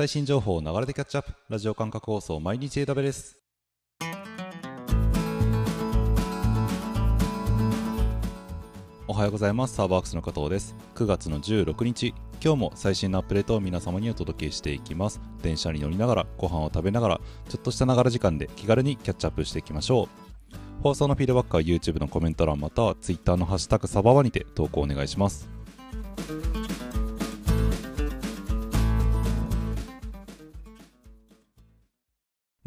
最新情報を流れでキャッチアップ。ラジオ感覚放送毎日 AW です。おはようございます。サーバークスの加藤です。9月の16日。今日も最新のアップデートを皆様にお届けしていきます。電車に乗りながらご飯を食べながらちょっとしたながら時間で気軽にキャッチアップしていきましょう。放送のフィードバックは YouTube のコメント欄または Twitter のハッシュタグサバワにて投稿お願いします。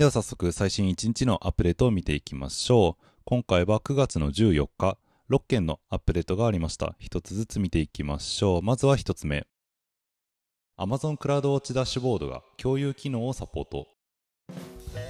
では早速最新1日のアップデートを見ていきましょう。今回は9月の14日6件のアップデートがありました。1つずつ見ていきましょう。まずは1つ目。Amazon クラウドウォッチダッシュボードが共有機能をサポート。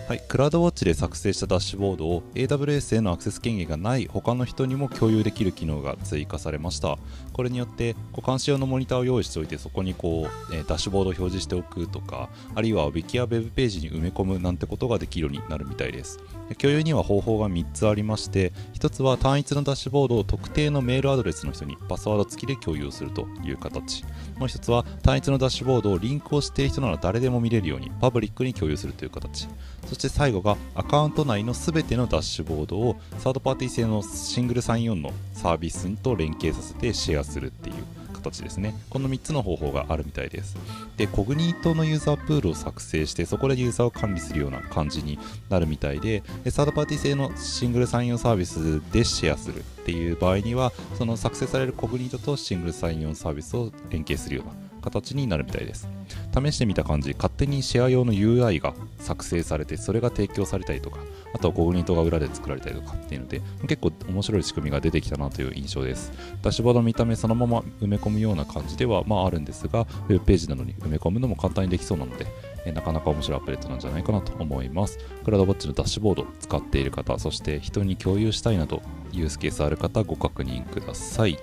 はい、クラウドウォッチで作成したダッシュボードを AWS へのアクセス権限がない他の人にも共有できる機能が追加されました。これによってこう監視用のモニターを用意しておいてそこにこう、えー、ダッシュボードを表示しておくとかあるいは Wiki や Web ページに埋め込むなんてことができるようになるみたいです。共有には方法が3つありまして1つは単一のダッシュボードを特定のメールアドレスの人にパスワード付きで共有するという形。もう1つは単一のダッシュボードをリンクをしている人なら誰でも見れるようにパブリックに共有するという形。そして最後がアカウント内の全てのダッシュボードをサードパーティー製のシングルサインオンのサービスと連携させてシェアするっていう形ですね。この3つの方法があるみたいです。で、 Cognito のユーザープールを作成して、そこでユーザーを管理するような感じになるみたいで、でサードパーティー製のシングルサインオンサービスでシェアするっていう場合には、その作成されるコグニートとシングルサインオンサービスを連携するような形になるみたいです。試してみた感じ、勝手にシェア用の UI が作成されて、それが提供されたりとか、あとはコグニートが裏で作られたりとかっていうので、結構面白い仕組みが出てきたなという印象です。ダッシュボードの見た目そのまま埋め込むような感じではまああるんですが、ウェブページなどに埋め込むのも簡単にできそうなので、なかなか面白いアップデートなんじゃないかなと思います。クラウドウォッチのダッシュボード使っている方、そして人に共有したいなどユースケースある方ご確認ください。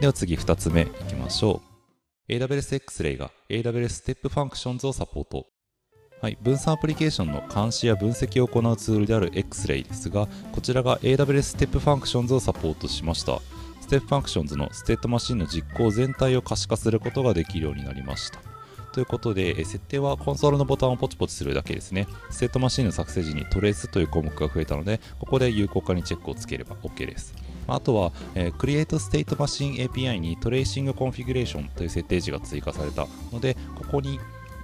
では次2つ目いきましょう。AWS X-Ray が AWS Step Functions をサポート。はい、分散アプリケーションの監視や分析を行うツールである X-Ray ですが、こちらが AWS Step Functions をサポートしました。Step Functions のステートマシンの実行全体を可視化することができるようになりました。ということで、設定はコンソールのボタンをポチポチするだけですね。ステートマシンの作成時にトレースという項目が増えたので、ここで有効化にチェックをつければ OK です。あとは、えー、Create State Machine API に Tracing Configuration という設定値が追加されたので、ここに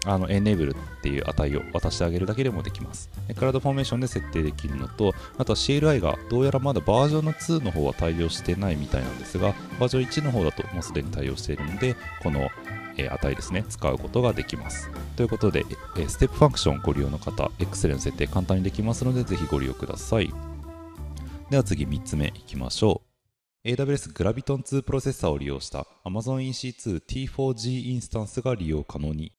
あの Enable っていう値を渡してあげるだけでもできます。 CloudFormation で設定できるのと、あとは CLI がどうやらまだバージョンの2の方は対応してないみたいなんですが、バージョン1の方だともうすでに対応しているので、この値ですね、使うことができます。ということで、 Step Functions ご利用の方、Excel の設定簡単にできますので、ぜひご利用ください。では次3つ目いきましょう。AWS グラビトン2プロセッサーを利用した Amazon EC2 T4G インスタンスが利用可能に。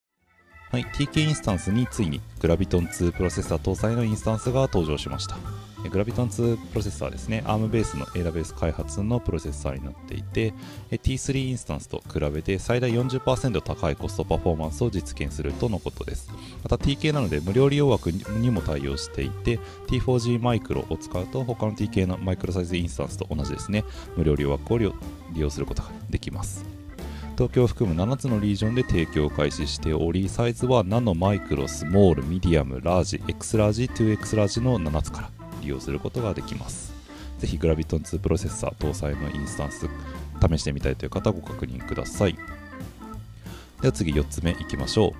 はい、TK インスタンスについに Graviton2 プロセッサー搭載のインスタンスが登場しました。 Graviton2 プロセッサーですね、ARM ベースの AWS 開発のプロセッサーになっていて、T3 インスタンスと比べて最大40%高いコストパフォーマンスを実現するとのことです。また TK なので無料利用枠にも対応していて、T4G マイクロを使うと他の TK のマイクロサイズインスタンスと同じですね、無料利用枠を利用することができます。東京を含む7つのリージョンで提供を開始しており、サイズはナノ、マイクロ、スモール、ミディアム、ラージ、X ラージ、2X ラージの7つから利用することができます。ぜひ Graviton2 プロセッサー搭載のインスタンス試してみたいという方はご確認ください。では次4つ目いきましょ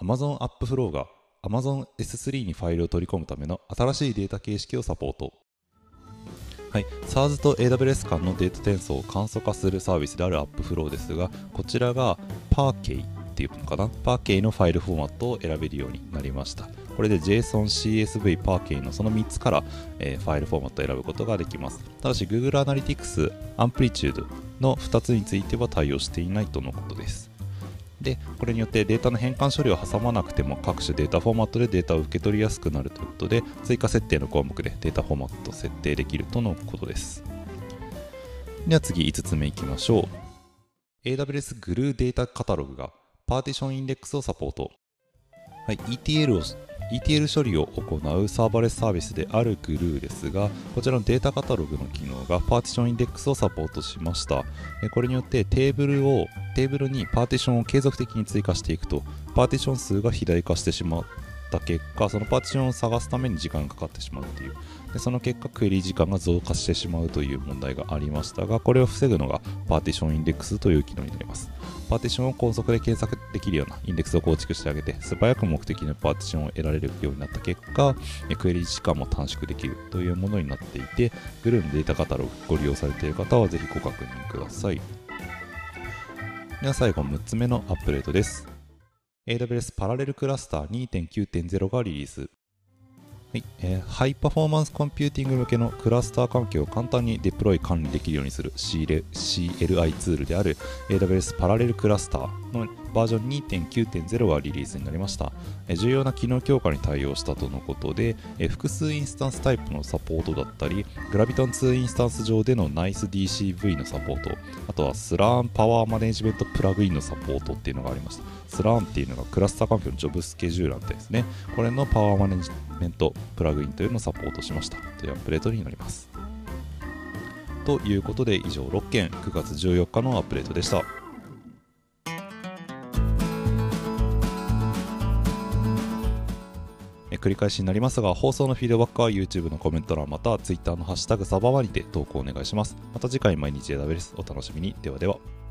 う。Amazon AppFlow が Amazon S3 にファイルを取り込むための新しいデータ形式をサポート。はい、SARS と AWS 間のデータ転送を簡素化するサービスである AppFlow ですが、こちらが Parquet っていうのかな？Parquet のファイルフォーマットを選べるようになりました。これで JSON、CSV、Parquet のその3つから、えー、ファイルフォーマットを選ぶことができます。ただし Google Analytics、Amplitude の2つについては対応していないとのことです。で、これによってデータの変換処理を挟まなくても各種データフォーマットでデータを受け取りやすくなるということで、追加設定の項目でデータフォーマット設定できるとのことです。では次5つ目いきましょう。AWS グルーデータカタログがパーティションインデックスをサポート。はい、ETL を ETL 処理を行うサーバレスサービスである Glue ですが、こちらのデータカタログの機能がパーティションインデックスをサポートしました。これによってテーブルを、テーブルにパーティションを継続的に追加していくと、パーティション数が肥大化してしまった結果、そのパーティションを探すために時間がかかってしまうという、でその結果、クエリ時間が増加してしまうという問題がありましたが、これを防ぐのがパーティションインデックスという機能になります。パーティションを高速で検索できるようなインデックスを構築してあげて、素早く目的のパーティションを得られるようになった結果、クエリ時間も短縮できるというものになっていて、 Glue のデータカタログご利用されている方はぜひご確認ください。では最後6つ目のアップデートです。AWS パラレルクラスター2.9.0がリリース。はいえー、ハイパフォーマンスコンピューティング向けのクラスター環境を簡単にデプロイ管理できるようにする CLI ツールである AWS パラレルクラスターのバージョン2.9.0がリリースになりました。重要な機能強化に対応したとのことで、複数インスタンスタイプのサポートだったり、グラビトン2インスタンス上での NiceDCV のサポート、あとはスラーンパワーマネジメントプラグインのサポートっていうのがありました。スラーンっていうのがクラスター環境のジョブスケジューラーですね。これのパワーマネジメントプラグインというのをサポートしましたというアップデートになります。ということで以上6件9月14日のアップデートでした。繰り返しになりますが、放送のフィードバックは YouTube のコメント欄また Twitter のハッシュタグサバワにて投稿お願いします。また次回毎日枝部です。お楽しみに。ではでは。